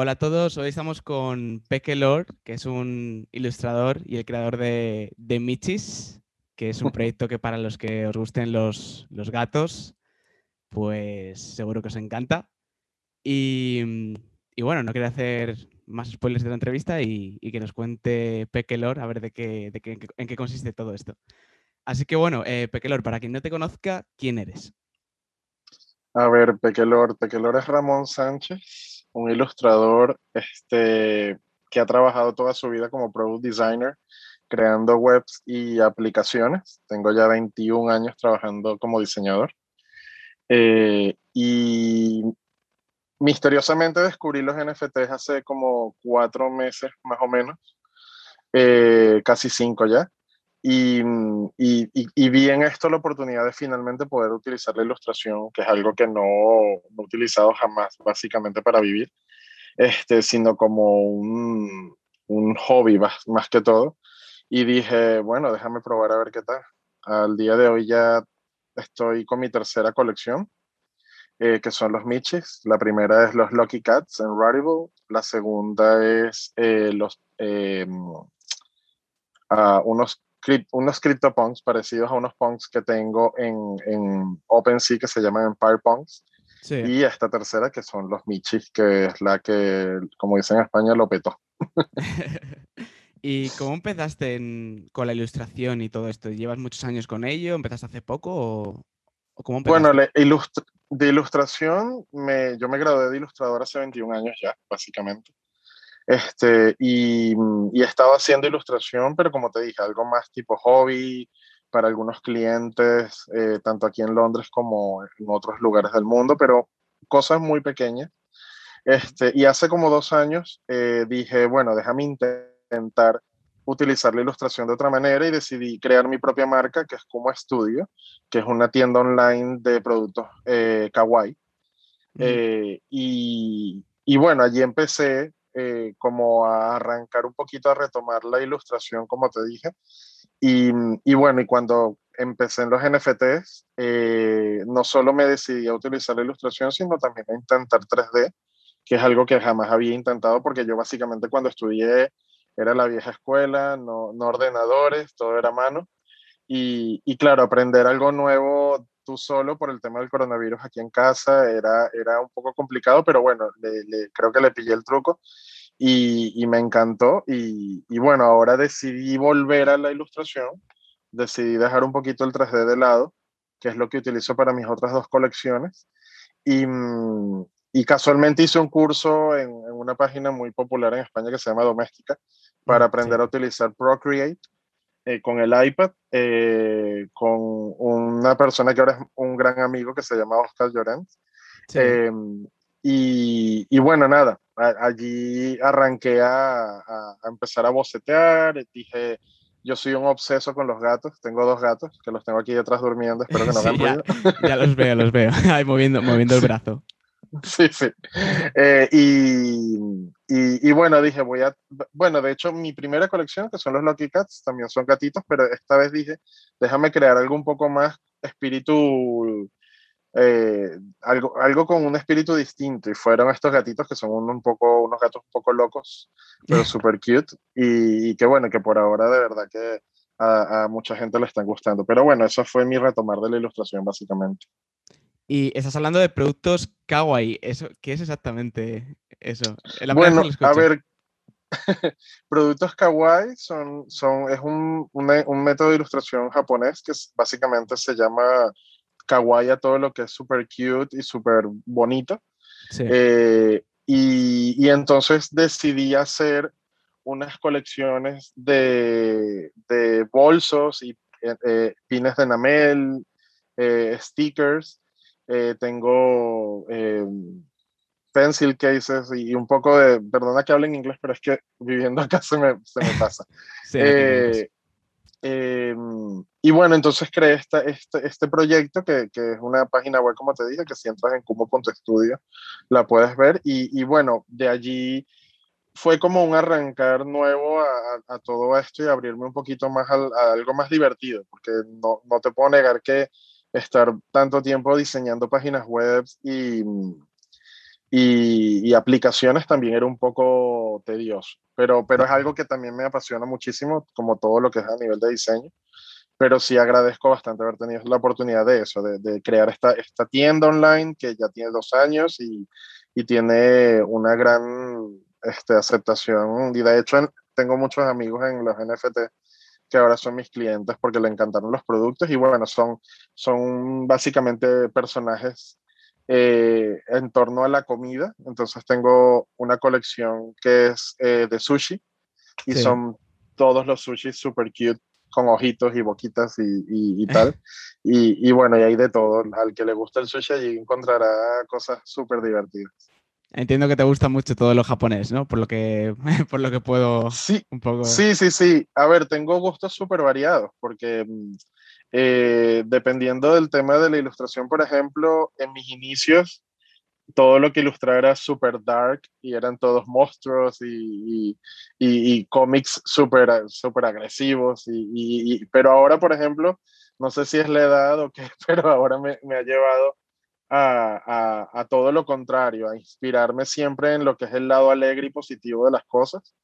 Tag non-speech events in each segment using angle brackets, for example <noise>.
Hola a todos, hoy estamos con Peque Lord, que es un ilustrador y el creador de, de Michis, que es un proyecto que para los que os gusten los, los gatos, pues seguro que os encanta. Y, y, bueno, no quiero hacer más spoilers de la entrevista y, y que nos cuente Peque Lord a ver de qué, de qué, en qué consiste todo esto. Así que bueno, eh, Peque Lord, para quien no te conozca, ¿quién eres? A ver, Peque Lord, Peque Lord es Ramón Sánchez un ilustrador este, que ha trabajado toda su vida como product designer, creando webs y aplicaciones. Tengo ya 21 años trabajando como diseñador. Eh, y misteriosamente descubrí los NFTs hace como cuatro meses más o menos, eh, casi cinco ya. Y, y, y, vi en esto la oportunidad de finalmente poder utilizar la ilustración, que es algo que no, no he utilizado jamás, básicamente para vivir, este, sino como un, un hobby más, más, que todo. Y dije, bueno, déjame probar a ver qué tal. Al día de hoy ya estoy con mi tercera colección, eh, que son los Michis. La primera es los Lucky Cats en Rarible. La segunda es eh, los, eh, uh, unos unos CryptoPunks parecidos a unos punks que tengo en, en OpenSea que se llaman Empire Punks. Y esta tercera que son los Michis, que es la que, como dicen en España, lo petó. <laughs> ¿Y cómo empezaste con la ilustración y todo esto? ¿Llevas muchos años con ello? ¿Empezaste hace poco o, cómo Bueno, de ilustración, me, yo me gradué de ilustrador hace 21 años ya, básicamente. Este, y, y he estado haciendo ilustración, pero como te dije, algo más tipo hobby para algunos clientes, eh, tanto aquí en Londres como en otros lugares del mundo, pero cosas muy pequeñas. Este, y hace como dos años eh, dije, bueno, déjame intentar utilizar la ilustración de otra manera y decidí crear mi propia marca, que es Como Estudio, que es una tienda online de productos eh, kawaii. Y, y, bueno, allí empecé eh, como a arrancar un poquito a retomar la ilustración, como te dije. Y, y bueno, y cuando empecé en los NFTs, eh, no solo me decidí a utilizar la ilustración, sino también a intentar 3D, que es algo que jamás había intentado, porque yo básicamente cuando estudié era la vieja escuela, no, no ordenadores, todo era mano. Y, y, claro, aprender algo nuevo tú solo por el tema del coronavirus aquí en casa era, era un poco complicado, pero bueno, le, creo que le pillé el truco y, me encantó. Y, bueno, ahora decidí volver a la ilustración, decidí dejar un poquito el 3D de lado, que es lo que utilizo para mis otras dos colecciones. Y, mm, casualmente hice un curso en, una página muy popular en España que se llama Doméstica para mm, aprender a utilizar Procreate eh, con el iPad, eh, con una persona que ahora es un gran amigo que se llama Oscar Llorent. Em, y, y, bueno, nada, allí arranqué a, a, empezar a bocetear, dije, yo soy un obseso con los gatos, tengo dos gatos que los tengo aquí detrás durmiendo, espero que no <laughs> sí, ya, <laughs> ya, los veo, los veo, <laughs> ahí moviendo, moviendo el brazo. Sí, sí. Eh, y, y, y, bueno, dije, voy a, bueno, de hecho mi primera colección, que son los Lucky Cats, también son gatitos, pero esta vez dije, déjame crear algo un poco más espíritu eh, algo, algo con un espíritu distinto y fueron estos gatitos que son un, un poco, unos gatos un poco locos, pero <laughs> súper cute y, y, que bueno, que por ahora de verdad que a, a, mucha gente le están gustando. Pero bueno, eso fue mi retomar de la ilustración básicamente. Y estás hablando de productos kawaii, ¿Eso, ¿qué es exactamente eso? La bueno, a ver, <laughs> productos kawaii son, son, es un, un, un método de ilustración japonés que básicamente se llama kawaii a todo lo que es súper cute y súper bonito. Sí. Eh, y, y, entonces decidí hacer unas colecciones de, de bolsos y eh, eh pines de enamel, eh, stickers. Tengo pencil cases y un poco de, perdona que hable en inglés, pero es que viviendo acá se me, se me pasa. <laughs> sí, eh, y bueno, entonces creé esta, este, este proyecto que, que, es una página web, como te dije, que si entras en cubo.studio la puedes ver. Y, y, bueno, de allí fue como un arrancar nuevo a, a todo esto y abrirme un poquito más al, a, algo más divertido, porque no, no te puedo negar que estar tanto tiempo diseñando páginas web y, y, aplicaciones también era un poco tedioso, pero, pero es algo que también me apasiona muchísimo, como todo lo que es a nivel de diseño. Pero sí agradezco bastante haber tenido la oportunidad de eso, de, crear esta, esta tienda online que ya tiene dos años y, y tiene una gran este, aceptación. Y de hecho, tengo muchos amigos en los NFT que ahora son mis clientes porque le encantaron los productos y bueno, son, son básicamente personajes eh, en torno a la comida. Entonces tengo una colección que es eh, de sushi y son todos los sushi super cute con ojitos y boquitas y, y, tal. <laughs> y, y, bueno, y hay de todo. Al que le gusta el sushi allí encontrará cosas súper divertidas. Entiendo que te gusta mucho todo lo japonés, ¿no? Por lo que, <laughs> por lo que puedo sí, un poco... Sí, sí, sí. A ver, tengo gustos súper variados porque mm, eh, dependiendo del tema de la ilustración, por ejemplo, en mis inicios, todo lo que ilustraba era súper dark y eran todos monstruos y, y, y, cómics súper super agresivos. Y, pero ahora, por ejemplo, no sé si es la edad o qué, <laughs> pero ahora me, me ha llevado a, a, todo lo contrario, a inspirarme siempre en lo que es el lado alegre y positivo de las cosas.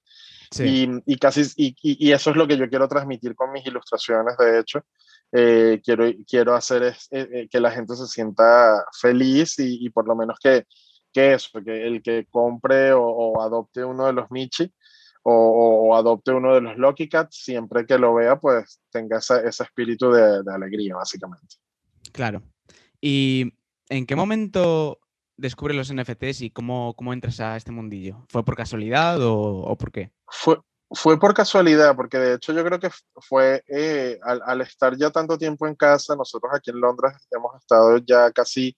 Y, y, casi, y, y, eso es lo que yo quiero transmitir con mis ilustraciones, de hecho. Eh, quiero, quiero hacer es, eh, eh, que la gente se sienta feliz y, por lo menos que, que eso, que el que compre o, adopte uno de los Michi o, o, adopte uno de los Lucky Cats, siempre que lo vea, pues tenga ese, ese espíritu de, de alegría, básicamente. Claro. Y ¿En qué momento descubres los NFTs y cómo, cómo entras a este mundillo? ¿Fue por casualidad o, por qué? Fue, fue por casualidad, porque de hecho yo creo que fue eh, al, estar ya tanto tiempo en casa, nosotros aquí en Londres hemos estado ya casi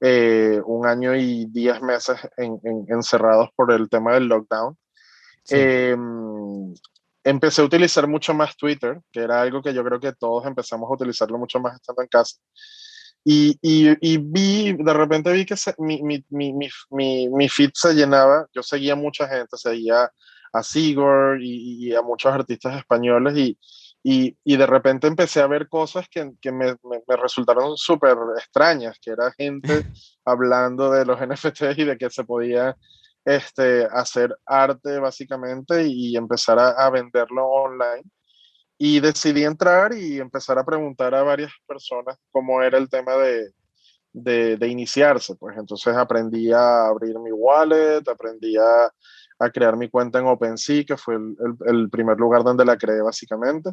eh, un año y diez meses encerrados por el tema del lockdown. Em, empecé a utilizar mucho más Twitter, que era algo que yo creo que todos empezamos a utilizarlo mucho más estando en casa. Y, y, vi, de repente vi que mi, mi, mi, mi, feed se llenaba. Yo seguía mucha gente, seguía a Sigurd y, a muchos artistas españoles y, y, y, de repente empecé a ver cosas que, que me, me, resultaron súper extrañas, que era gente <laughs> hablando de los NFTs y de que se podía este, hacer arte básicamente y empezar a, a venderlo online. Y decidí entrar y empezar a preguntar a varias personas cómo era el tema de, de, de iniciarse. Pues entonces aprendí a abrir mi wallet, aprendí a, a crear mi cuenta en OpenSea, que fue el, el, primer lugar donde la creé básicamente.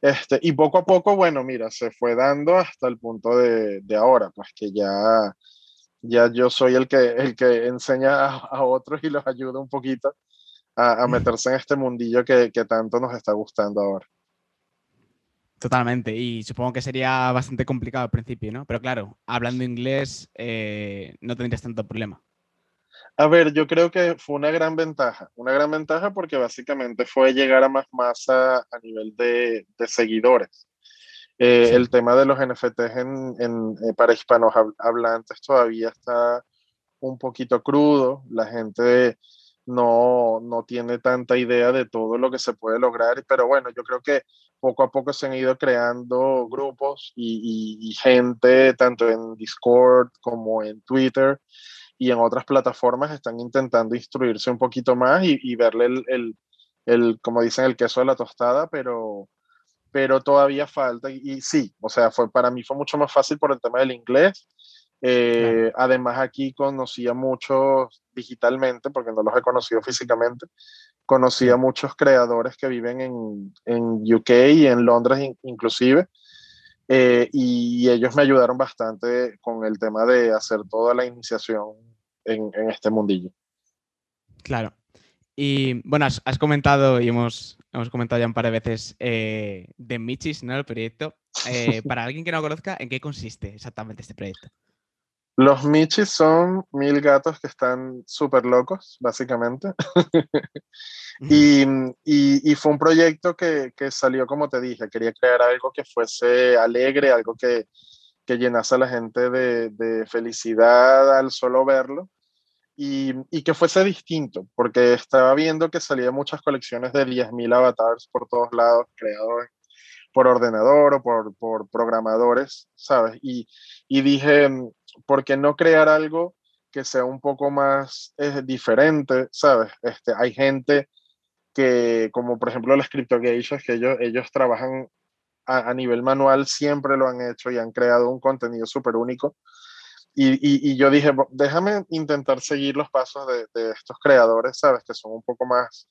Este, y poco a poco, bueno, mira, se fue dando hasta el punto de, de ahora, pues que ya, ya yo soy el que, el que enseña a, a otros y los ayuda un poquito a, a meterse en este mundillo que, que tanto nos está gustando ahora. Totalmente, y supongo que sería bastante complicado al principio, ¿no? Pero claro, hablando inglés eh, no tendrías tanto problema. A ver, yo creo que fue una gran ventaja, una gran ventaja porque básicamente fue llegar a más masa a nivel de, de seguidores. Eh, sí. El tema de los NFTs en, en, eh, para hispanos hablantes todavía está un poquito crudo, la gente no, no tiene tanta idea de todo lo que se puede lograr, pero bueno, yo creo que poco a poco se han ido creando grupos y, y, y gente, tanto en Discord como en Twitter y en otras plataformas, están intentando instruirse un poquito más y, y verle el, el, el, como dicen, el queso de la tostada, pero, pero todavía falta. Y, y, sí, o sea, fue, para mí fue mucho más fácil por el tema del inglés. Eh, claro. Además, aquí conocía muchos digitalmente, porque no los he conocido físicamente, conocí a muchos creadores que viven en, en UK y en Londres in, inclusive, eh, y ellos me ayudaron bastante con el tema de hacer toda la iniciación en, en este mundillo. Claro. Y bueno, has, has, comentado y hemos, hemos comentado ya un par de veces eh, de Michis, ¿no? El proyecto. Eh, <laughs> para alguien que no conozca, ¿en qué consiste exactamente este proyecto? Los Michis son mil gatos que están súper locos, básicamente. <laughs> y, y, y, fue un proyecto que, que, salió, como te dije, quería crear algo que fuese alegre, algo que, que llenase a la gente de, de felicidad al solo verlo. Y, y, que fuese distinto, porque estaba viendo que salían muchas colecciones de 10.000 avatars por todos lados, creados por ordenador o por, por programadores, ¿sabes? Y, y dije, ¿por qué no crear algo que sea un poco más eh, diferente, ¿sabes? Este, hay gente que, como por ejemplo las CryptoGeishas, que ellos, ellos trabajan a, nivel manual, siempre lo han hecho y han creado un contenido súper único. Y, y, yo dije, déjame intentar seguir los pasos de, de, estos creadores, ¿sabes? Que son un poco más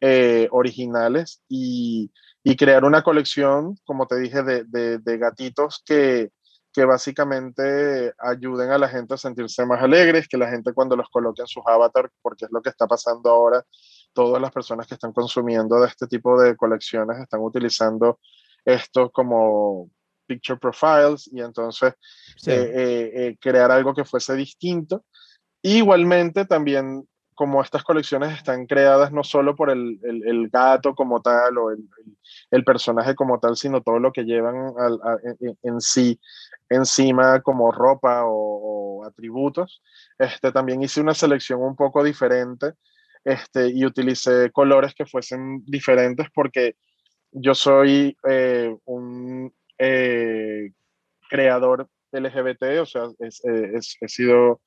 eh, originales y, y, crear una colección, como te dije, de, de gatitos que, que básicamente ayuden a la gente a sentirse más alegres, que la gente cuando los coloque en sus avatars, porque es lo que está pasando ahora, todas las personas que están consumiendo de este tipo de colecciones están utilizando esto como picture profiles y entonces eh, eh, eh, crear algo que fuese distinto. igualmente también como estas colecciones están creadas no solo por el, el, gato como tal o el, el, personaje como tal, sino todo lo que llevan al, en, sí encima como ropa o, o, atributos. Este, también hice una selección un poco diferente este, y utilicé colores que fuesen diferentes porque yo soy eh, un eh, creador LGBT, o sea, eh, he sido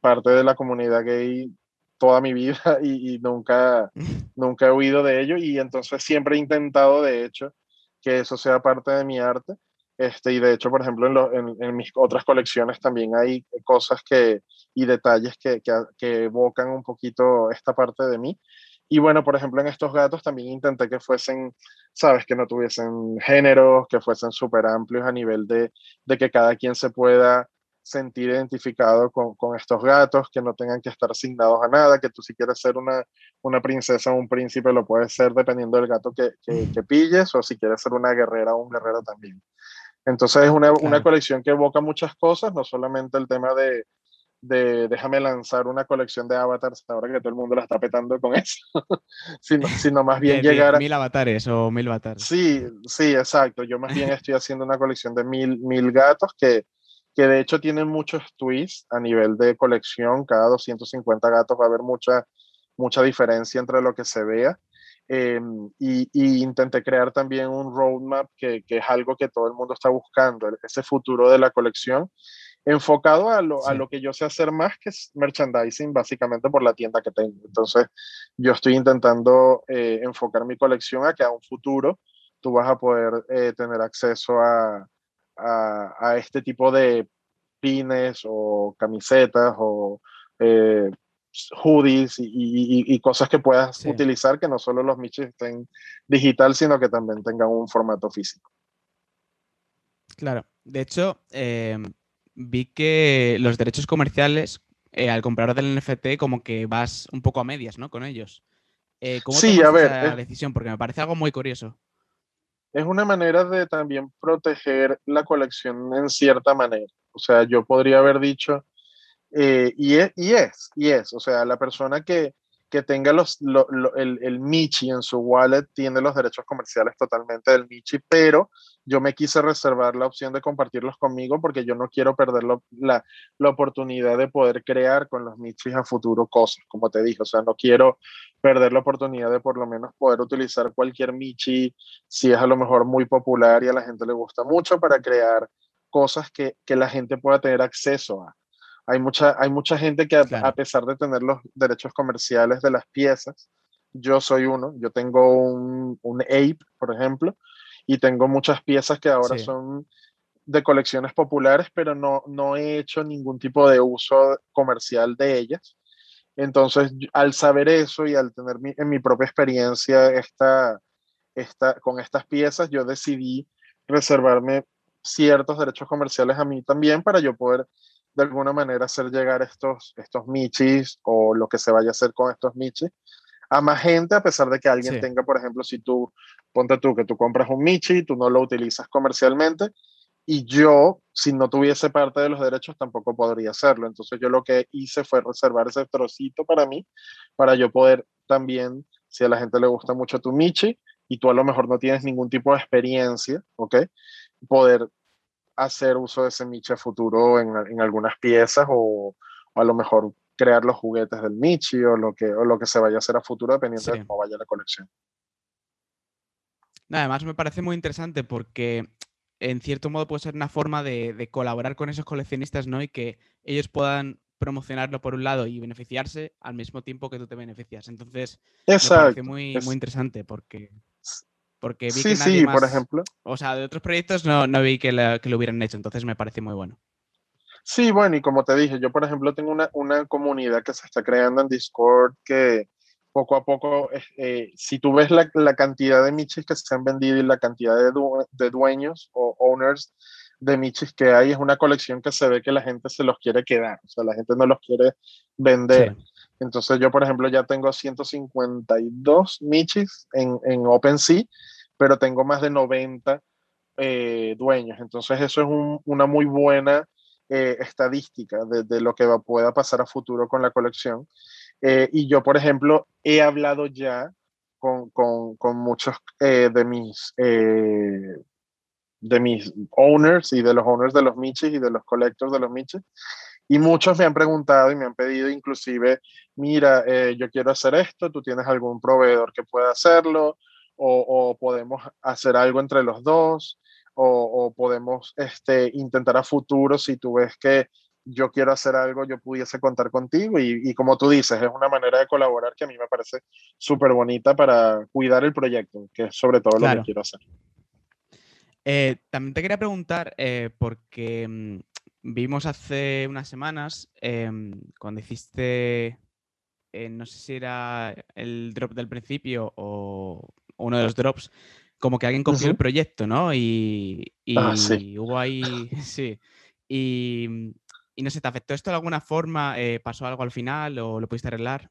parte de la comunidad gay toda mi vida <laughs> y, nunca, <laughs> nunca he oído de ello y entonces siempre he intentado, de hecho, que eso sea parte de mi arte. Este, y de hecho, por ejemplo, en, en, mis otras colecciones también hay cosas que, y detalles que, que, que, evocan un poquito esta parte de mí. Y bueno, por ejemplo, en estos gatos también intenté que fuesen, sabes, que no tuviesen géneros, que fuesen súper amplios a nivel de, de, que cada quien se pueda sentir identificado con, con, estos gatos, que no tengan que estar asignados a nada, que tú si quieres ser una, una princesa o un príncipe lo puedes ser dependiendo del gato que, que, que pilles, o si quieres ser una guerrera o un guerrero también. Entonces es una, una colección que evoca muchas cosas, no solamente el tema de, de déjame lanzar una colección de avatars ahora que todo el mundo la está petando con <laughs> eso, sino, sino, más bien <laughs> llegar a... Mil avatares o mil avatares. Sí, sí, exacto. Yo más bien <laughs> estoy haciendo una colección de mil, mil gatos que, que de hecho tienen muchos twists a nivel de colección. Cada 250 gatos va a haber mucha, mucha diferencia entre lo que se vea. Eh, y, y, intenté crear también un roadmap que, que, es algo que todo el mundo está buscando, ese futuro de la colección enfocado a lo, sí. a lo que yo sé hacer más, que es merchandising, básicamente por la tienda que tengo. Entonces, yo estoy intentando eh, enfocar mi colección a que a un futuro tú vas a poder eh, tener acceso a, a, a, este tipo de pines o camisetas o eh, hoodies y, y, y, cosas que puedas sí. utilizar, que no solo los michis estén digital, sino que también tengan un formato físico. Claro, de hecho, eh, vi que los derechos comerciales, eh, al comprar del NFT, como que vas un poco a medias, ¿no? Con ellos. Eh, ¿Cómo sí, a ver, esa es, decisión? Porque me parece algo muy curioso. Es una manera de también proteger la colección en cierta manera. O sea, yo podría haber dicho, eh, y, es, y es, y es, o sea, la persona que, que tenga los, lo, lo, el, Michi en su wallet tiene los derechos comerciales totalmente del Michi, pero yo me quise reservar la opción de compartirlos conmigo porque yo no quiero perder la, la, oportunidad de poder crear con los Michis a futuro cosas, como te dije, o sea, no quiero perder la oportunidad de por lo menos poder utilizar cualquier Michi si es a lo mejor muy popular y a la gente le gusta mucho para crear cosas que, que la gente pueda tener acceso a hay mucha, hay mucha gente que a, claro. a, pesar de tener los derechos comerciales de las piezas, yo soy uno, yo tengo un, un ape, por ejemplo, y tengo muchas piezas que ahora sí. son de colecciones populares, pero no, no he hecho ningún tipo de uso comercial de ellas. Entonces, al saber eso y al tener mi, en mi propia experiencia esta, esta, con estas piezas, yo decidí reservarme ciertos derechos comerciales a mí también para yo poder de alguna manera hacer llegar estos, estos michis o lo que se vaya a hacer con estos michis a más gente, a pesar de que alguien sí. tenga, por ejemplo, si tú, ponte tú que tú compras un michi, tú no lo utilizas comercialmente, y yo, si no tuviese parte de los derechos, tampoco podría hacerlo. Entonces yo lo que hice fue reservar ese trocito para mí, para yo poder también, si a la gente le gusta mucho tu michi, y tú a lo mejor no tienes ningún tipo de experiencia, ¿ok? Poder hacer uso de ese Michi futuro en, en algunas piezas o, o, a lo mejor crear los juguetes del Michi o lo que, o lo que se vaya a hacer a futuro dependiendo sí. de cómo vaya la colección. Además me parece muy interesante porque en cierto modo puede ser una forma de, de, colaborar con esos coleccionistas ¿no? y que ellos puedan promocionarlo por un lado y beneficiarse al mismo tiempo que tú te beneficias. Entonces, Exacto. me parece muy, muy interesante porque, porque vi sí, que nadie sí, más, por ejemplo. O sea, de otros proyectos no, no vi que, la- que lo hubieran hecho, entonces me parece muy bueno. Sí, bueno, y como te dije, yo por ejemplo tengo una, una comunidad que se está creando en Discord que poco a poco, eh, eh, si tú ves la, la cantidad de Michis que se han vendido y la cantidad de, due- de dueños o owners de Michis que hay, es una colección que se ve que la gente se los quiere quedar, o sea, la gente no los quiere vender. Sí. Entonces yo, por ejemplo, ya tengo 152 Michis en, en OpenSea, pero tengo más de 90 eh, dueños. Entonces eso es un- una muy buena eh, estadística de, lo que va, pueda pasar a futuro con la colección. Eh, y yo, por ejemplo, he hablado ya con, muchos de mis... de mis owners y de los owners de los Michis y de los collectors de los Michis. Y muchos me han preguntado y me han pedido inclusive, mira, yo quiero hacer esto, tú tienes algún proveedor que pueda hacerlo, o, o podemos hacer algo entre los dos, o, o podemos este, intentar a futuro, si tú ves que yo quiero hacer algo, yo pudiese contar contigo. Y, y como tú dices, es una manera de colaborar que a mí me parece súper bonita para cuidar el proyecto, que es sobre todo lo que quiero hacer. Eh, también te quería preguntar, eh, porque mm, vimos hace unas semanas, em, cuando hiciste, eh, no sé si era el drop del principio o uno de los drops, como que alguien copió el proyecto, ¿no? Y, Ah, y sí. hubo ahí, <laughs> sí. Y, y no sé, ¿te afectó esto de alguna forma? Eh, ¿pasó algo al final o lo pudiste arreglar?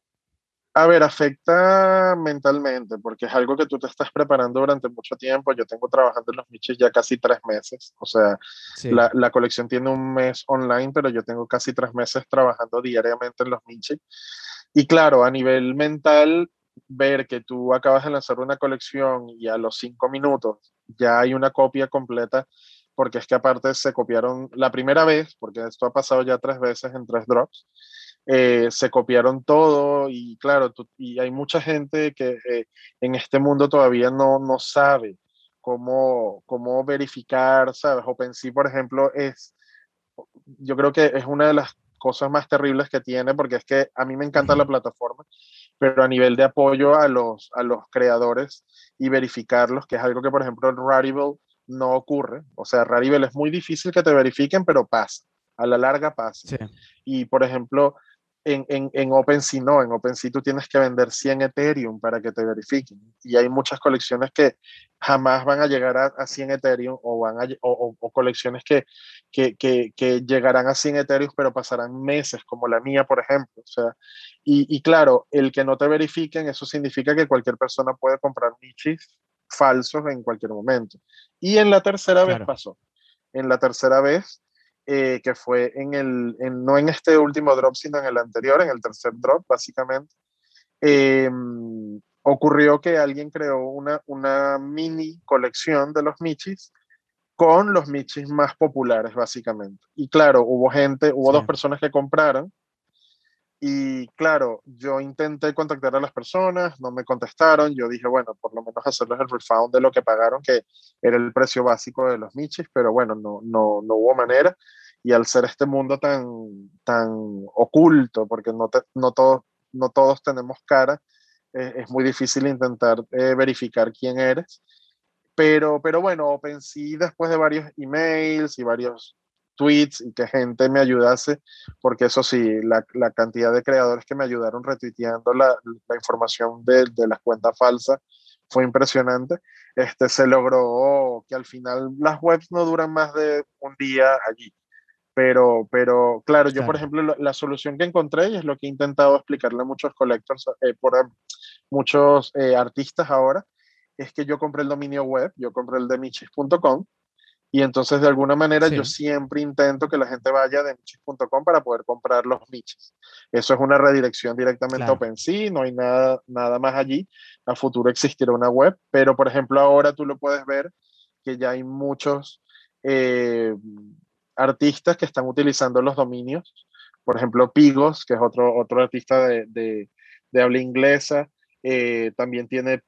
A ver, afecta mentalmente, porque es algo que tú te estás preparando durante mucho tiempo. Yo tengo trabajando en los Michis ya casi tres meses. O sea, Sí, la, la colección tiene un mes online, pero yo tengo casi tres meses trabajando diariamente en los Michis. Y claro, a nivel mental, ver que tú acabas de lanzar una colección y a los cinco minutos ya hay una copia completa, porque es que aparte se copiaron la primera vez, porque esto ha pasado ya tres veces en tres drops, eh, se copiaron todo y claro, tú- y hay mucha gente que eh, en este mundo todavía no, no sabe cómo, cómo verificar, ¿sabes? OpenSea, por ejemplo, es, yo creo que es una de las cosas más terribles que tiene, porque es que a mí me encanta la plataforma, pero a nivel de apoyo a los, a los creadores y verificarlos, que es algo que, por ejemplo, en Rarible no ocurre. O sea, Rarible es muy difícil que te verifiquen, pero pasa. A la larga pasa. sí, Y, por ejemplo, en, en, en OpenSea no, en OpenSea tú tienes que vender 100 Ethereum para que te verifiquen. Y hay muchas colecciones que jamás van a llegar a, a 100 Ethereum o, van a, o, o, colecciones que, que, que, que, llegarán a 100 Ethereum pero pasarán meses, como la mía, por ejemplo. O sea, y, y claro, el que no te verifiquen, eso significa que cualquier persona puede comprar nichis falsos en cualquier momento. Y en la tercera claro. vez pasó. En la tercera vez eh, que fue en el, en, no en este último drop, sino en el anterior, en el tercer drop, básicamente, eh, ocurrió que alguien creó una, una mini colección de los Michis con los Michis más populares, básicamente. Y claro, hubo gente, hubo sí. dos personas que compraron. Y claro, yo intenté contactar a las personas, no me contestaron. Yo dije, bueno, por lo menos hacerles el refund de lo que pagaron, que era el precio básico de los Michis, pero bueno, no, no, no hubo manera. Y al ser este mundo tan, tan oculto, porque no, te, no, todos, no todos tenemos cara, eh, es muy difícil intentar eh, verificar quién eres. Pero, pero bueno, OpenSea después de varios emails y varios tweets y que gente me ayudase, porque eso sí, la, la cantidad de creadores que me ayudaron retuiteando la, la información de, de, las cuentas falsas fue impresionante. Este, se logró que al final las webs no duran más de un día allí. Pero, pero claro, yo claro. por ejemplo, la, la, solución que encontré y es lo que he intentado explicarle a muchos collectors, eh, por muchos eh, artistas ahora, es que yo compré el dominio web, yo compré el de michis.com y entonces de alguna manera sí. yo siempre intento que la gente vaya de michis.com para poder comprar los michis. Eso es una redirección directamente claro. a OpenSea, no hay nada, nada más allí. A futuro existirá una web, pero por ejemplo ahora tú lo puedes ver que ya hay muchos eh, artistas que están utilizando los dominios. Por ejemplo, Pigos, que es otro, otro artista de, de, de habla inglesa, eh, también tiene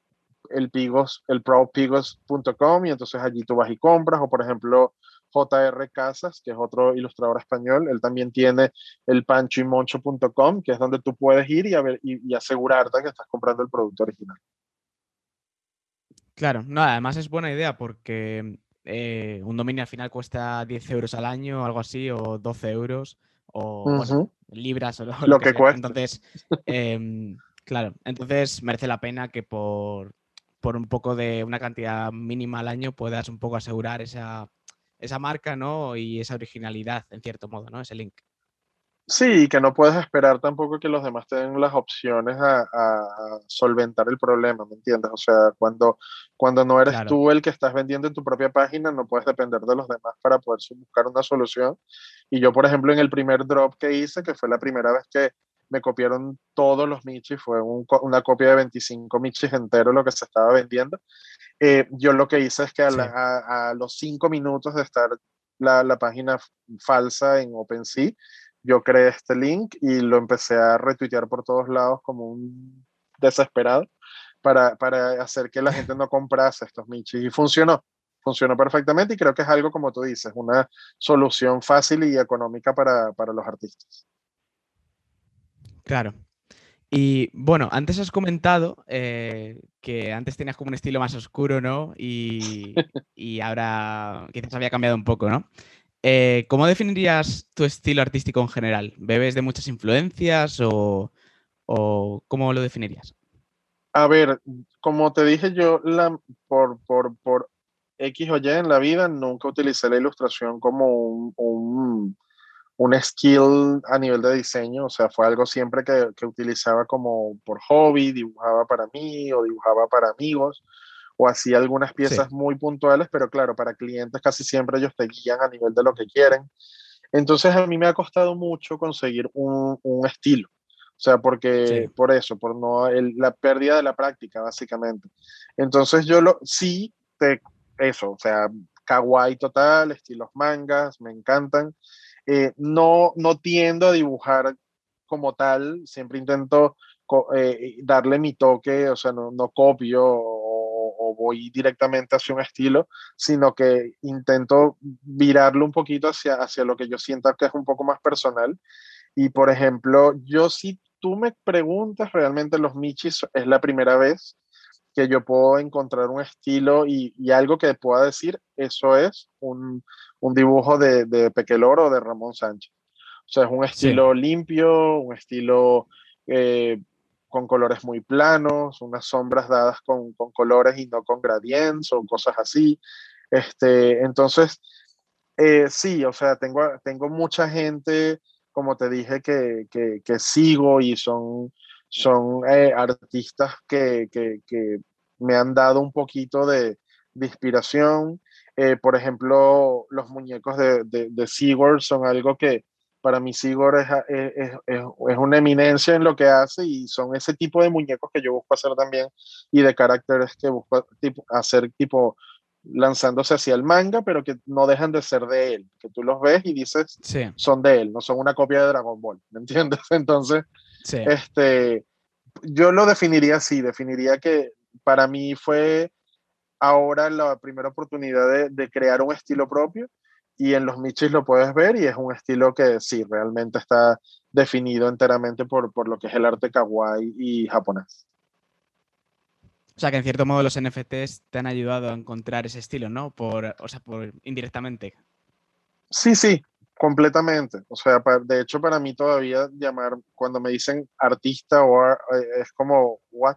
el Pigos, el propigos.com y entonces allí tú vas y compras, o por ejemplo JR Casas, que es otro ilustrador español. Él también tiene el panchoymoncho.com, que es donde tú puedes ir y, a ver, y, asegurarte que estás comprando el producto original. Claro, no, además es buena idea porque eh, un dominio al final cuesta 10 euros al año, algo así, o 12 euros, o libras o lo, que, cuesta. Entonces, em, claro, entonces merece la pena que por, por un poco de una cantidad mínima al año puedas un poco asegurar esa, esa marca, ¿no? Y esa originalidad, en cierto modo, ¿no? Ese link. Sí, que no puedes esperar tampoco que los demás tengan las opciones a, solventar el problema, ¿me entiendes? O sea, cuando, cuando no eres tú el que estás vendiendo en tu propia página, no puedes depender de los demás para poder buscar una solución. Y yo, por ejemplo, en el primer drop que hice, que fue la primera vez que me copiaron todos los michis, fue una copia de 25 michis enteros lo que se estaba vendiendo. Eh, yo lo que hice es que a, los cinco minutos de estar la, la página falsa en OpenSea, yo creé este link y lo empecé a retuitear por todos lados como un desesperado para, para hacer que la gente no comprase estos michis. Y funcionó, funcionó perfectamente y creo que es algo, como tú dices, una solución fácil y económica para, para los artistas. Claro. Y bueno, antes has comentado eh, que antes tenías como un estilo más oscuro, ¿no? Y, <laughs> y ahora quizás había cambiado un poco, ¿no? Eh, ¿Cómo definirías tu estilo artístico en general? ¿Bebes de muchas influencias o, cómo lo definirías? A ver, como te dije yo, la, por, por, por, X o Y en la vida, nunca utilicé la ilustración como un, un, un, skill a nivel de diseño, o sea, fue algo siempre que, que utilizaba como por hobby, dibujaba para mí o dibujaba para amigos o así algunas piezas muy puntuales, pero claro, para clientes casi siempre ellos te guían a nivel de lo que quieren. Entonces a mí me ha costado mucho conseguir un, un estilo. O sea, porque por eso, por no la pérdida de la práctica, básicamente. Entonces yo lo sí te eso, o sea, kawaii total, estilos mangas, me encantan. Eh, no no tiendo a dibujar como tal, siempre intento eh, darle mi toque, o sea, no, no copio voy directamente hacia un estilo, sino que intento virarlo un poquito hacia, hacia lo que yo sienta que es un poco más personal. Y por ejemplo, yo si tú me preguntas, realmente los Michis es la primera vez que yo puedo encontrar un estilo y algo que pueda decir, eso es un, un dibujo de, de Pequelor o de Ramón Sánchez. O sea, es un estilo limpio, un estilo eh, con colores muy planos, unas sombras dadas con, con, colores y no con gradientes o cosas así. Este, entonces, eh, sí, o sea, tengo, tengo mucha gente, como te dije, que, que, que sigo y son, son eh, artistas que, que, me han dado un poquito de, de inspiración. Eh, por ejemplo, los muñecos de, de, de son algo que, para mí Sigor es, es, es, una eminencia en lo que hace y son ese tipo de muñecos que yo busco hacer también y de caracteres que busco tipo, hacer tipo lanzándose hacia el manga, pero que no dejan de ser de él, que tú los ves y dices, son de él, no son una copia de Dragon Ball, ¿me entiendes? <laughs> Entonces, este, yo lo definiría así, definiría que para mí fue ahora la primera oportunidad de, de crear un estilo propio y en los Michis lo puedes ver y es un estilo que sí, realmente está definido enteramente por, por lo que es el arte kawaii y japonés. O sea, que en cierto modo los NFTs te han ayudado a encontrar ese estilo, ¿no? Por, o sea, por indirectamente. Sí, sí, completamente. O sea, de hecho para mí todavía llamar, cuando me dicen artista o eh, es como, what?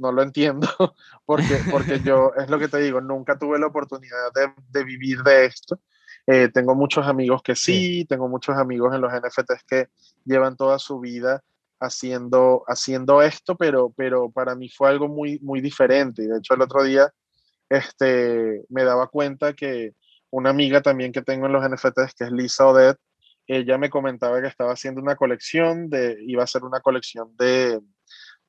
No lo entiendo, <laughs> porque, porque <laughs> yo, es lo que te digo, nunca tuve la oportunidad de, de vivir de esto. Eh, tengo muchos amigos que sí, tengo muchos amigos en los NFTs que llevan toda su vida haciendo, haciendo esto, pero, pero para mí fue algo muy, muy diferente. Y de hecho, el otro día este, me daba cuenta que una amiga también que tengo en los NFTs, que es Lisa Odette, ella me comentaba que estaba haciendo una colección, de, iba a ser una colección de,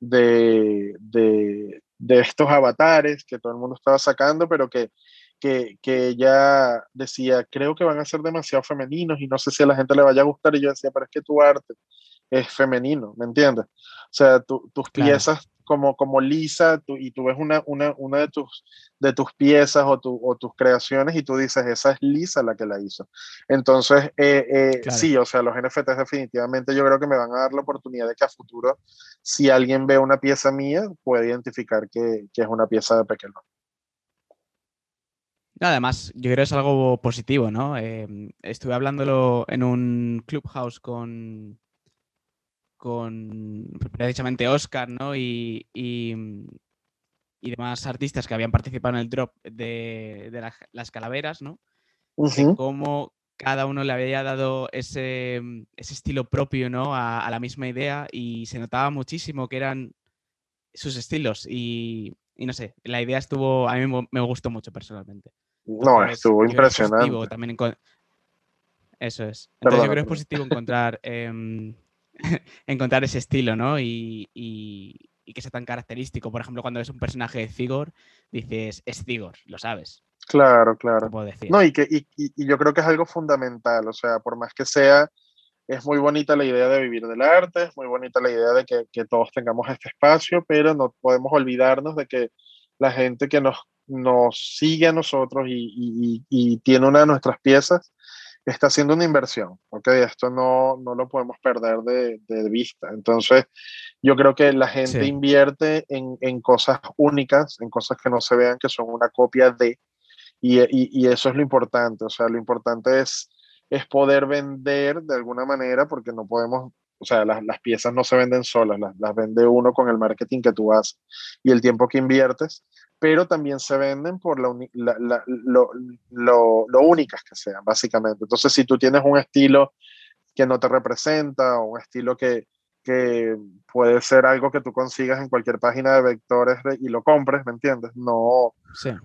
de, de, de estos avatares que todo el mundo estaba sacando, pero que que, que, ella decía, creo que van a ser demasiado femeninos y no sé si a la gente le vaya a gustar. Y yo decía, pero es que tu arte es femenino, ¿me entiendes? O sea, tus piezas como, como lisa y tú ves una, una, una de, tus, de tus piezas o, tu, o, tus creaciones y tú dices, esa es lisa la que la hizo. Entonces, eh, eh, sí, o sea, los NFTs definitivamente yo creo que me van a dar la oportunidad de que a futuro, si alguien ve una pieza mía, puede identificar que, que es una pieza de Pequelón. Además, yo creo que es algo positivo, ¿no? Em, estuve hablándolo en un clubhouse con, con precisamente Oscar, ¿no? Y, y, demás artistas que habían participado en el drop de, las calaveras, ¿no? cómo cada uno le había dado ese, estilo propio, ¿no? A, la misma idea y se notaba muchísimo que eran sus estilos y, no sé, la idea estuvo, a mí me gustó mucho personalmente. No, estuvo impresionante. También Eso es. Entonces yo creo que es positivo encontrar, em, <laughs> encontrar ese estilo, ¿no? Y, que sea tan característico. Por ejemplo, cuando ves un personaje de Zigor, dices, es Zigor, lo sabes. Claro, claro. No, y, que, y, yo creo que es algo fundamental. O sea, por más que sea, es muy bonita la idea de vivir del arte, es muy bonita la idea de que, que todos tengamos este espacio, pero no podemos olvidarnos de que la gente que nos nos sigue a nosotros y, tiene una de nuestras piezas, está haciendo una inversión, ¿ok? Esto no, no lo podemos perder de, vista. Entonces, yo creo que la gente invierte en, cosas únicas, en cosas que no se vean que son una copia de, y, eso es lo importante, o sea, lo importante es, es poder vender de alguna manera, porque no podemos o sea, las, las, piezas no se venden solas, las, las, vende uno con el marketing que tú haces y el tiempo que inviertes, pero también se venden por lo, lo, únicas que sean, básicamente. Entonces, si tú tienes un estilo que no te representa o un estilo que, que puede ser algo que tú consigas en cualquier página de vectores y lo compres, ¿me entiendes? No,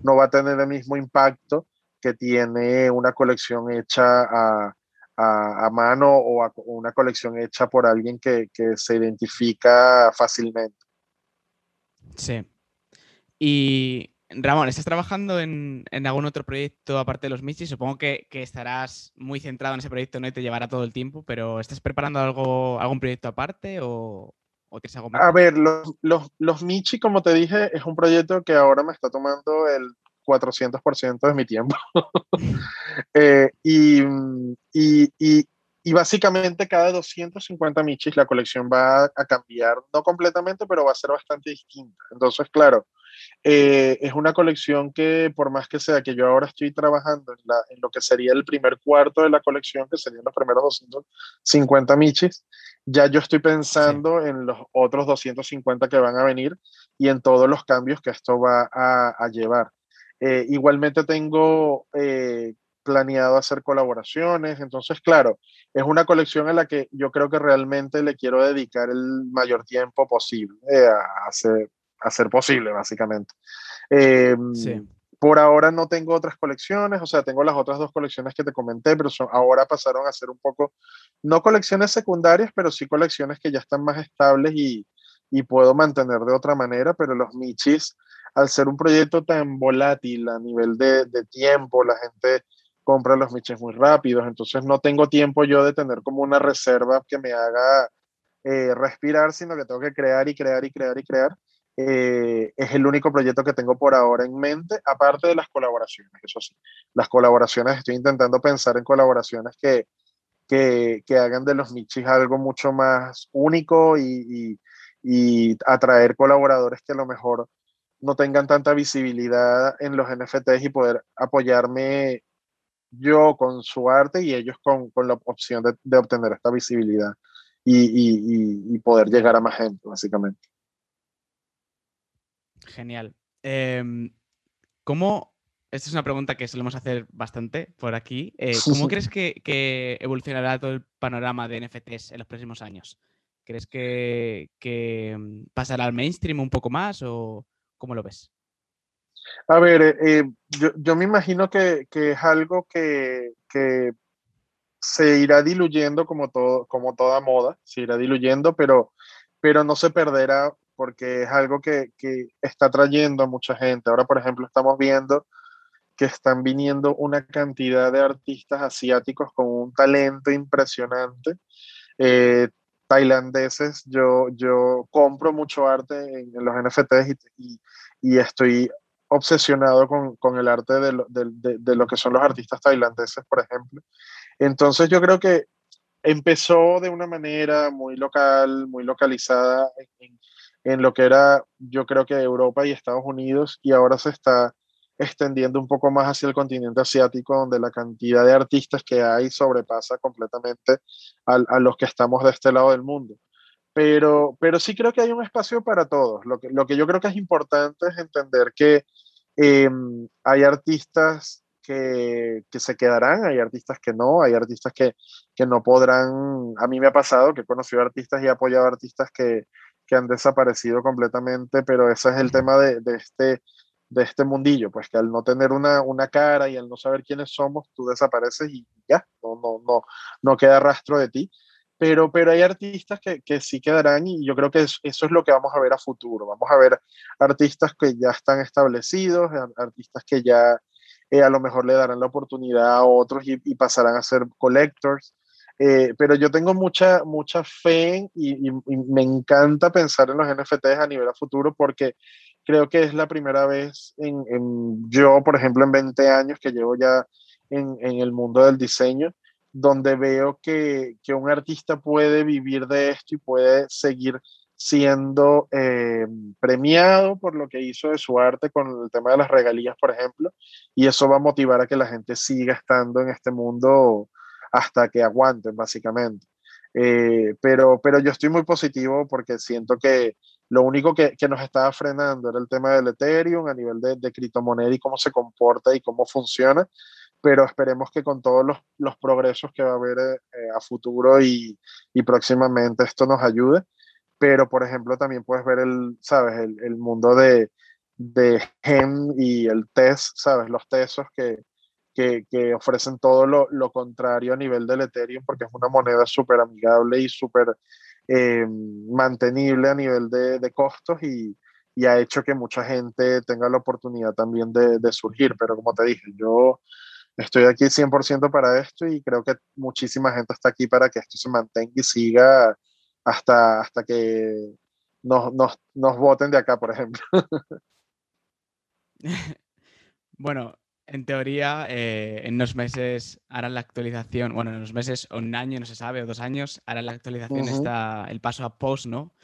no va a tener el mismo impacto que tiene una colección hecha a, a, mano o una colección hecha por alguien que, que se identifica fácilmente. Sí, y Ramón, ¿estás trabajando en, algún otro proyecto aparte de los Michis? Supongo que, estarás muy centrado en ese proyecto ¿no? y te llevará todo el tiempo, pero ¿estás preparando algo, algún proyecto aparte o, tienes algo más? A ver, los, los, Michi, como te dije, es un proyecto que ahora me está tomando el 400% de mi tiempo. <laughs> Eh, y, y, y básicamente cada 250 michis la colección va a cambiar, no completamente, pero va a ser bastante distinta. Entonces, claro, eh, es una colección que por más que sea que yo ahora estoy trabajando en, la, en, lo que sería el primer cuarto de la colección, que serían los primeros 250 michis, ya yo estoy pensando en los otros 250 que van a venir y en todos los cambios que esto va a, a llevar. Eh, igualmente tengo eh, planeado hacer colaboraciones. Entonces, claro, es una colección a la que yo creo que realmente le quiero dedicar el mayor tiempo posible eh, a, hacer, a ser posible, básicamente. Em, por ahora no tengo otras colecciones, o sea, tengo las otras dos colecciones que te comenté, pero son, ahora pasaron a ser un poco, no colecciones secundarias, pero sí colecciones que ya están más estables y, y puedo mantener de otra manera, pero los Michis, al ser un proyecto tan volátil a nivel de, de tiempo, la gente compra los miches muy rápidos, entonces no tengo tiempo yo de tener como una reserva que me haga eh, respirar, sino que tengo que crear y crear y crear y crear. Eh, es el único proyecto que tengo por ahora en mente, aparte de las colaboraciones, eso sí. Las colaboraciones, estoy intentando pensar en colaboraciones que, que, que hagan de los michis algo mucho más único y, y, y atraer colaboradores que a lo mejor no tengan tanta visibilidad en los NFTs y poder apoyarme yo con su arte y ellos con, con la opción de, de, obtener esta visibilidad y, y, y, poder llegar a más gente, básicamente. Genial. Eh, ¿Cómo, esta es una pregunta que solemos hacer bastante por aquí, eh, <laughs> ¿cómo crees que, que, evolucionará todo el panorama de NFTs en los próximos años? ¿Crees que, que mm, pasará al mainstream un poco más o cómo lo ves? A ver, eh, eh, yo, yo, me imagino que, que es algo que, que, se irá diluyendo como, todo, como toda moda, se irá diluyendo, pero, pero no se perderá porque es algo que, que está trayendo a mucha gente. Ahora, por ejemplo, estamos viendo que están viniendo una cantidad de artistas asiáticos con un talento impresionante. Eh, tailandeses, yo, yo compro mucho arte en, los NFTs y, y, estoy obsesionado con, con el arte de lo, de, de, lo, que son los artistas tailandeses, por ejemplo. Entonces yo creo que empezó de una manera muy local, muy localizada en, en lo que era, yo creo que Europa y Estados Unidos, y ahora se está extendiendo un poco más hacia el continente asiático, donde la cantidad de artistas que hay sobrepasa completamente a, a los que estamos de este lado del mundo. Pero, pero sí creo que hay un espacio para todos. Lo que, lo que yo creo que es importante es entender que eh, hay artistas que, que, se quedarán, hay artistas que no, hay artistas que, que no podrán. A mí me ha pasado que he conocido artistas y he apoyado artistas que, que han desaparecido completamente, pero ese es el tema de, de, este, de este mundillo, pues que al no tener una, una, cara y al no saber quiénes somos, tú desapareces y ya, no, no, no, no queda rastro de ti. Pero, pero hay artistas que, que sí quedarán y yo creo que eso, es lo que vamos a ver a futuro. Vamos a ver artistas que ya están establecidos, artistas que ya eh, a lo mejor le darán la oportunidad a otros y, pasarán a ser collectors. Eh, pero yo tengo mucha, mucha fe y, me encanta pensar en los NFTs a nivel a futuro porque creo que es la primera vez en, en yo, por ejemplo, en 20 años que llevo ya en, en el mundo del diseño, donde veo que, que, un artista puede vivir de esto y puede seguir siendo eh, premiado por lo que hizo de su arte con el tema de las regalías, por ejemplo, y eso va a motivar a que la gente siga estando en este mundo hasta que aguanten, básicamente. Eh, pero, pero yo estoy muy positivo porque siento que lo único que, que, nos estaba frenando era el tema del Ethereum a nivel de, de criptomoneda y cómo se comporta y cómo funciona, pero esperemos que con todos los, los progresos que va a haber eh, a futuro y, y, próximamente esto nos ayude. Pero, por ejemplo, también puedes ver el, ¿sabes? El, el mundo de, de GEM y el TES, ¿sabes? Los TESOS que, que, que ofrecen todo lo, lo, contrario a nivel del Ethereum porque es una moneda súper amigable y súper eh, mantenible a nivel de, de costos y, y, ha hecho que mucha gente tenga la oportunidad también de, de surgir. Pero como te dije, yo estoy aquí 100% para esto y creo que muchísima gente está aquí para que esto se mantenga y siga hasta, hasta que nos, nos, nos voten de acá, por ejemplo. <laughs> bueno, en teoría, eh, en unos meses harán la actualización, bueno, en unos meses o un año, no se sabe, o dos años, harán la actualización, uh -huh. está el paso a post, ¿no?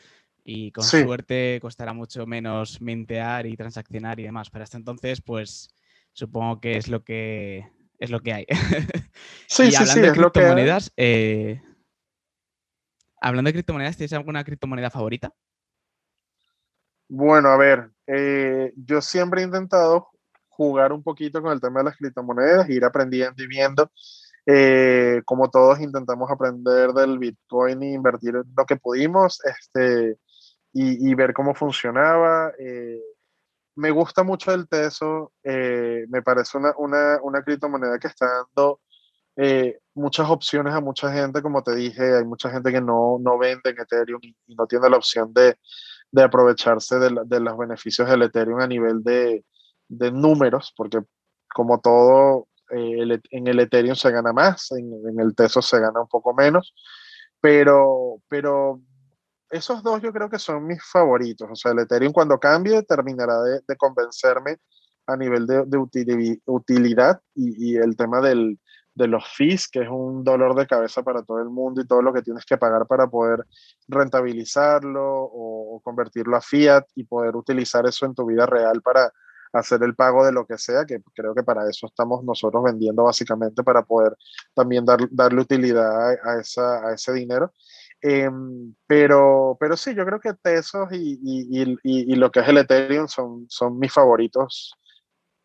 Y con sí. suerte costará mucho menos mintear y transaccionar y demás. Pero hasta entonces, pues supongo que es lo que es lo que hay. <laughs> Sí, y sí, hablando sí, de es lo que criptomonedas, eh, hablando de criptomonedas, ¿tienes alguna criptomoneda favorita? Bueno, a ver, eh, yo siempre he intentado jugar un poquito con el tema de las criptomonedas, ir aprendiendo y viendo. Eh, como todos intentamos aprender del Bitcoin e invertir lo que pudimos este, y, ver cómo funcionaba. Eh, me gusta mucho el Teso, eh, me parece una, una, una, criptomoneda que está dando eh, muchas opciones a mucha gente, como te dije, hay mucha gente que no, no vende en Ethereum y, no tiene la opción de, de aprovecharse de, de, los beneficios del Ethereum a nivel de, de números, porque como todo, eh, en el Ethereum se gana más, en, el Teso se gana un poco menos, pero, pero esos dos yo creo que son mis favoritos. O sea, el Ethereum cuando cambie terminará de, convencerme a nivel de, utilidad y, y, el tema del, de los fees, que es un dolor de cabeza para todo el mundo y todo lo que tienes que pagar para poder rentabilizarlo o, o convertirlo a fiat y poder utilizar eso en tu vida real para hacer el pago de lo que sea, que creo que para eso estamos nosotros vendiendo básicamente para poder también dar, darle utilidad a, esa, a ese dinero. Eh, pero, pero sí, yo creo que Tesos y, y, y, y, lo que es el Ethereum son, son mis favoritos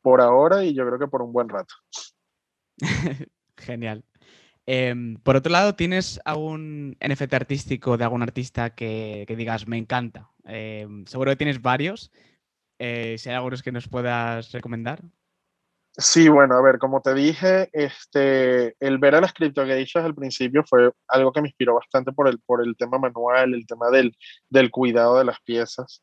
por ahora y yo creo que por un buen rato. <laughs> Genial. Eh, por otro lado, ¿tienes algún NFT artístico de algún artista que, que digas me encanta? Eh, seguro que tienes varios. Eh, si hay algunos que nos puedas recomendar. Sí, bueno, a ver, como te dije, este, el ver a las CryptoGeishas al principio fue algo que me inspiró bastante por el, por el tema manual, el tema del, del cuidado de las piezas.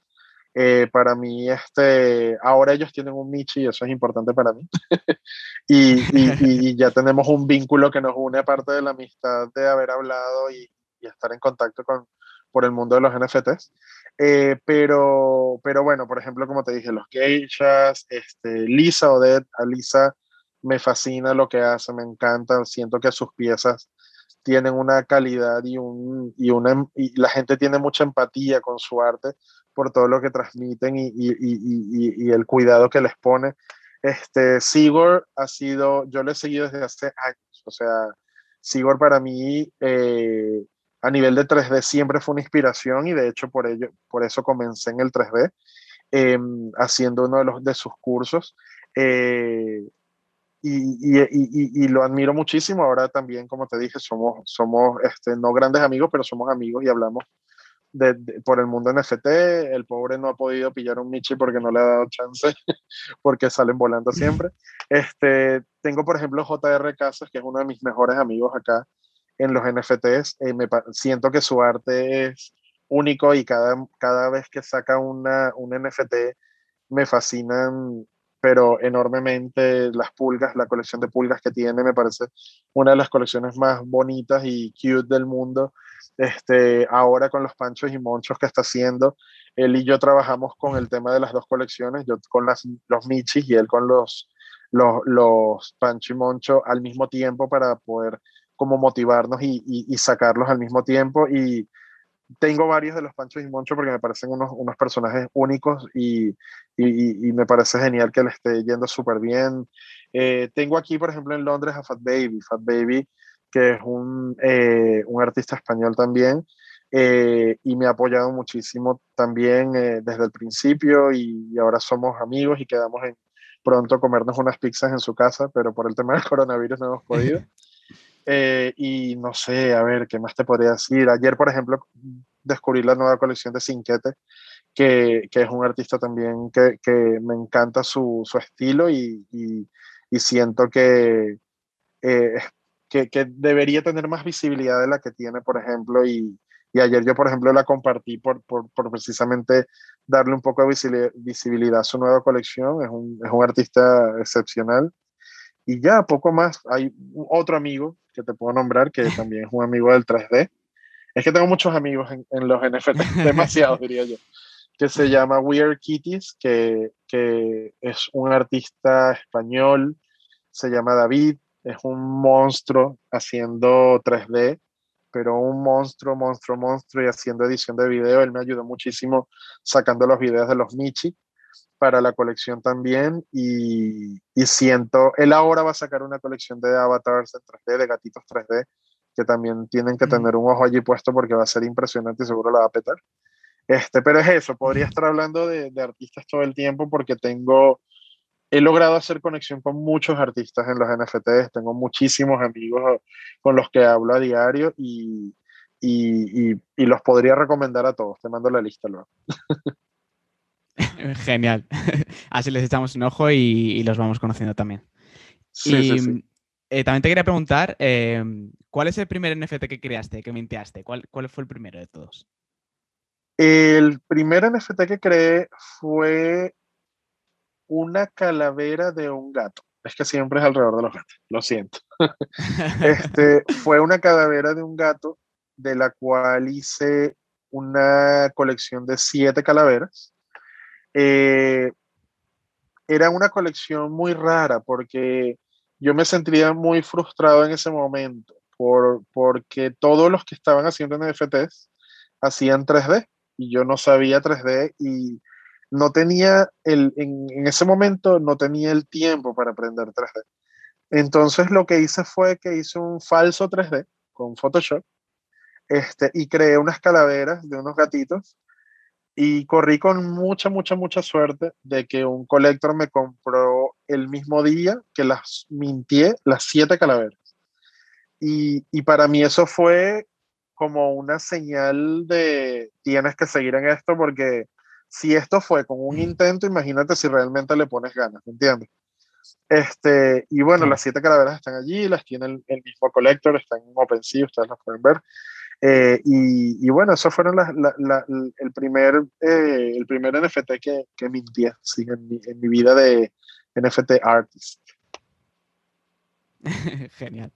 Eh, para mí, este, ahora ellos tienen un Michi y eso es importante para mí. <laughs> y, y, y, ya tenemos un vínculo que nos une aparte de la amistad de haber hablado y, estar en contacto con, por el mundo de los NFTs. Eh, pero, pero bueno, por ejemplo, como te dije, los geishas, este, Lisa Odette, a Lisa me fascina lo que hace, me encanta, siento que sus piezas tienen una calidad y, un, y, una, y la gente tiene mucha empatía con su arte por todo lo que transmiten y, y, y el cuidado que les pone. Este, Sigor ha sido, yo lo he seguido desde hace años, o sea, Sigor para mí eh, a nivel de 3D siempre fue una inspiración y de hecho por, ello, por eso comencé en el 3D, em, haciendo uno de, los, de sus cursos. Eh, y, y, y, lo admiro muchísimo. Ahora también, como te dije, somos, somos este, no grandes amigos, pero somos amigos y hablamos de, por el mundo NFT. El pobre no ha podido pillar un Michi porque no le ha dado chance, <laughs> porque salen volando siempre. <laughs> Este, tengo, por ejemplo, JR Casas, que es uno de mis mejores amigos acá en los NFTs. Eh, me, siento que su arte es único y cada, cada vez que saca una, un NFT me fascinan pero enormemente las pulgas, la colección de pulgas que tiene me parece una de las colecciones más bonitas y cute del mundo. Este, ahora con los panchos y monchos que está haciendo, él y yo trabajamos con el tema de las dos colecciones, yo con las, los michis y él con los, los, los pancho y moncho al mismo tiempo para poder como motivarnos y, y, sacarlos al mismo tiempo y tengo varios de los Panchos y Moncho porque me parecen unos, unos personajes únicos y, y, y, me parece genial que le esté yendo súper bien. Eh, tengo aquí, por ejemplo, en Londres a Fat Baby. Fat Baby, que es un, eh, un artista español también. Eh, y me ha apoyado muchísimo también desde el principio y, ahora somos amigos y quedamos en pronto comernos unas pizzas en su casa, pero por el tema del coronavirus no hemos podido. <laughs> Eh, y no sé, a ver, ¿qué más te podría decir? Ayer, por ejemplo, descubrí la nueva colección de Cinquete, que, que es un artista también que, que me encanta su, su estilo y, y, y, siento que, eh, que, que, debería tener más visibilidad de la que tiene, por ejemplo, y, y ayer yo, por ejemplo, la compartí por, por, por, precisamente darle un poco de visibilidad a su nueva colección. Es un, es un artista excepcional. Y ya, poco más. Hay otro amigo que te puedo nombrar, que también es un amigo del 3D. Es que tengo muchos amigos en, en los NFT, <laughs> demasiados diría yo, que se llama Weird Kitties, que, que es un artista español, se llama David, es un monstruo haciendo 3D, pero un monstruo, monstruo, monstruo y haciendo edición de video. Él me ayudó muchísimo sacando los videos de los Michi para la colección también y, y, siento, él ahora va a sacar una colección de avatars en 3D, de gatitos 3D, que también tienen que tener un ojo allí puesto porque va a ser impresionante y seguro la va a petar. Este, pero es eso, podría estar hablando de, de artistas todo el tiempo porque tengo, he logrado hacer conexión con muchos artistas en los NFTs, tengo muchísimos amigos con los que hablo a diario y, y, y, y los podría recomendar a todos, te mando la lista luego. <laughs> <laughs> Genial. <laughs> Así les echamos un ojo y, y los vamos conociendo también. Sí, y sí, sí. Eh, también te quería preguntar, eh, ¿cuál es el primer NFT que creaste, que minteaste? ¿Cuál, ¿Cuál fue el primero de todos? El primer NFT que creé fue una calavera de un gato. Es que siempre es alrededor de los gatos, lo siento. <laughs> este, fue una calavera de un gato de la cual hice una colección de siete calaveras eh, era una colección muy rara porque yo me sentía muy frustrado en ese momento por, porque todos los que estaban haciendo NFTs hacían 3D y yo no sabía 3D y no tenía el, en, en, ese momento no tenía el tiempo para aprender 3D. Entonces lo que hice fue que hice un falso 3D con Photoshop este, y creé unas calaveras de unos gatitos y corrí con mucha, mucha, mucha suerte de que un colector me compró el mismo día que las mintié las siete calaveras. Y, y, para mí eso fue como una señal de tienes que seguir en esto porque si esto fue con un intento, imagínate si realmente le pones ganas, ¿me entiendes? Este, y bueno, las siete calaveras están allí, las tiene el, el mismo colector, están en OpenSea, ustedes las pueden ver. Eh, y, y, bueno, eso fueron la, la, la, el, primer, eh, el primer NFT que, que mintié sí, en, mi, en mi vida de NFT artist. <laughs> Genial.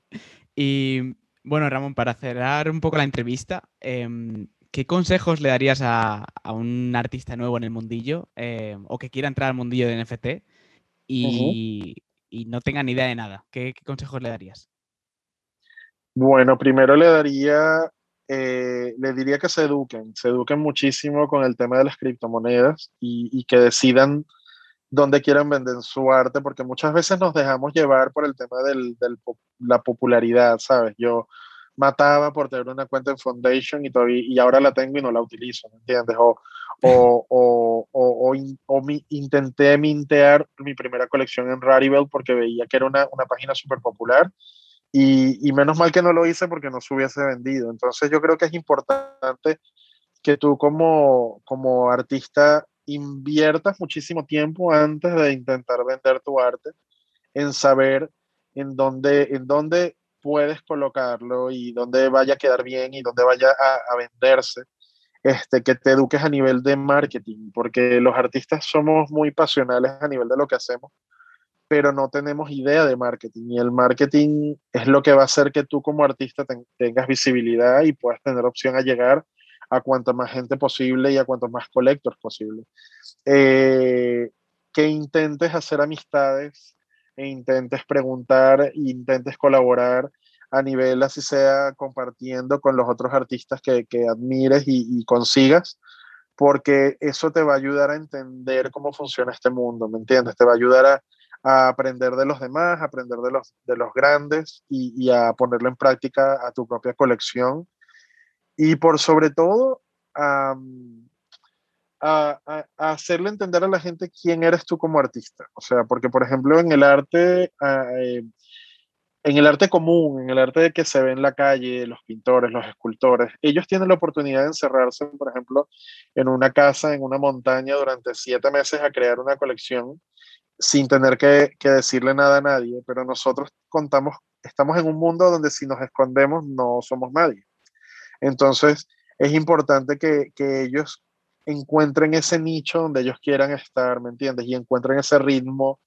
Y Bueno, Ramón, para cerrar un poco la entrevista, em, ¿qué consejos le darías a, un artista nuevo en el mundillo em, o que quiera entrar al mundillo de NFT y, no tenga ni idea de nada? ¿Qué, consejos le darías? Bueno, primero le daría, eh, le diría que se eduquen, se eduquen muchísimo con el tema de las criptomonedas y, que decidan dónde quieren vender su arte, porque muchas veces nos dejamos llevar por el tema de la popularidad, ¿sabes? Yo mataba por tener una cuenta en Foundation y, todavía, y ahora la tengo y no la utilizo, ¿me entiendes? O, <laughs> o, o, o, o intenté mintear mi primera colección en Rarible porque veía que era una, una página súper popular y, menos mal que no lo hice porque no se hubiese vendido. Entonces yo creo que es importante que tú como, como artista inviertas muchísimo tiempo antes de intentar vender tu arte en saber en dónde, en dónde puedes colocarlo y dónde vaya a quedar bien y dónde vaya a, a venderse. Este, que te eduques a nivel de marketing, porque los artistas somos muy pasionales a nivel de lo que hacemos, pero no tenemos idea de marketing y el marketing es lo que va a hacer que tú como artista tengas visibilidad y puedas tener opción a llegar a cuanta más gente posible y a cuantos más colectores posible. Eh, que intentes hacer amistades e intentes preguntar e intentes colaborar a nivel así sea compartiendo con los otros artistas que, que admires y, consigas, porque eso te va a ayudar a entender cómo funciona este mundo, ¿me entiendes? Te va a ayudar a, a aprender de los demás, a aprender de los, de los grandes y, a ponerlo en práctica a tu propia colección. Y por sobre todo, a, a, hacerle entender a la gente quién eres tú como artista. O sea, porque por ejemplo en el arte, eh, en el arte común, en el arte que se ve en la calle, los pintores, los escultores, ellos tienen la oportunidad de encerrarse, por ejemplo, en una casa, en una montaña durante siete meses a crear una colección sin tener que, decirle nada a nadie, pero nosotros contamos, estamos en un mundo donde si nos escondemos no somos nadie. Entonces, es importante que, ellos encuentren ese nicho donde ellos quieran estar, ¿me entiendes? Y encuentren ese ritmo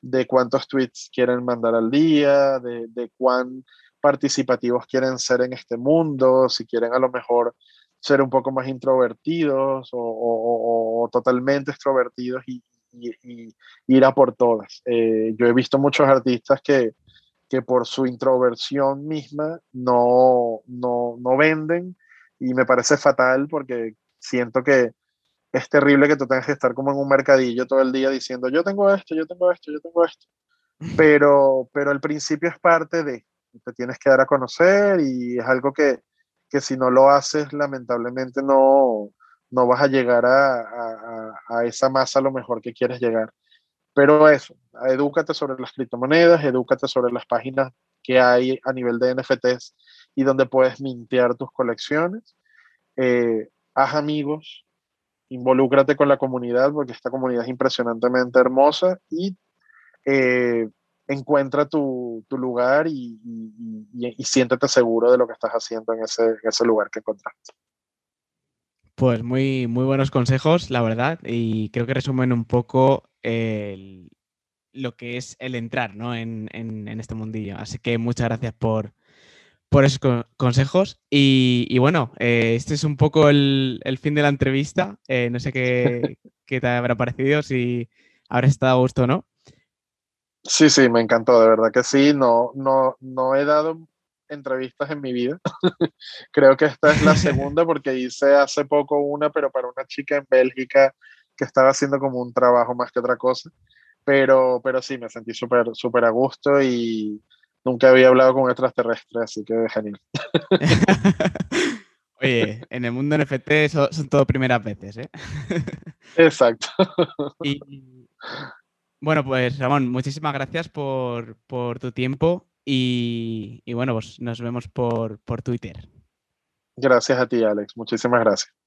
de cuántos tweets quieren mandar al día, de, cuán participativos quieren ser en este mundo, si quieren a lo mejor ser un poco más introvertidos o, o totalmente extrovertidos y, y, y, ir a por todas. Eh, yo he visto muchos artistas que, que por su introversión misma no, no, no venden y me parece fatal porque siento que es terrible que tú tengas que estar como en un mercadillo todo el día diciendo, yo tengo esto, yo tengo esto, yo tengo esto. Pero, pero el principio es parte de, te tienes que dar a conocer y es algo que, que si no lo haces, lamentablemente no, no vas a llegar a, a, a, esa masa a lo mejor que quieres llegar. Pero eso, edúcate sobre las criptomonedas, edúcate sobre las páginas que hay a nivel de NFTs y donde puedes mintear tus colecciones. Eh, haz amigos, involúcrate con la comunidad porque esta comunidad es impresionantemente hermosa y eh, encuentra tu, tu lugar y, y, siéntete seguro de lo que estás haciendo en ese, en ese lugar que encontraste. Pues muy, muy buenos consejos, la verdad, y creo que resumen un poco el, lo que es el entrar ¿no? en, en, en, este mundillo. Así que muchas gracias por, por esos consejos. Y, y bueno, eh, este es un poco el, el, fin de la entrevista. Eh, no sé qué, <laughs> qué, te habrá parecido, si habrás estado a gusto o no. Sí, sí, me encantó, de verdad que sí. No, no, no he dado entrevistas en mi vida. <laughs> Creo que esta es la segunda porque hice hace poco una, pero para una chica en Bélgica que estaba haciendo como un trabajo más que otra cosa. Pero, pero sí, me sentí súper súper a gusto y, nunca había hablado con extraterrestres, así que genial. <laughs> Oye, en el mundo NFT son, son todo primeras veces, ¿eh? <laughs> Exacto. Y, bueno, pues Ramón, muchísimas gracias por, por tu tiempo y, bueno, pues nos vemos por, por Twitter. Gracias a ti, Alex. Muchísimas gracias.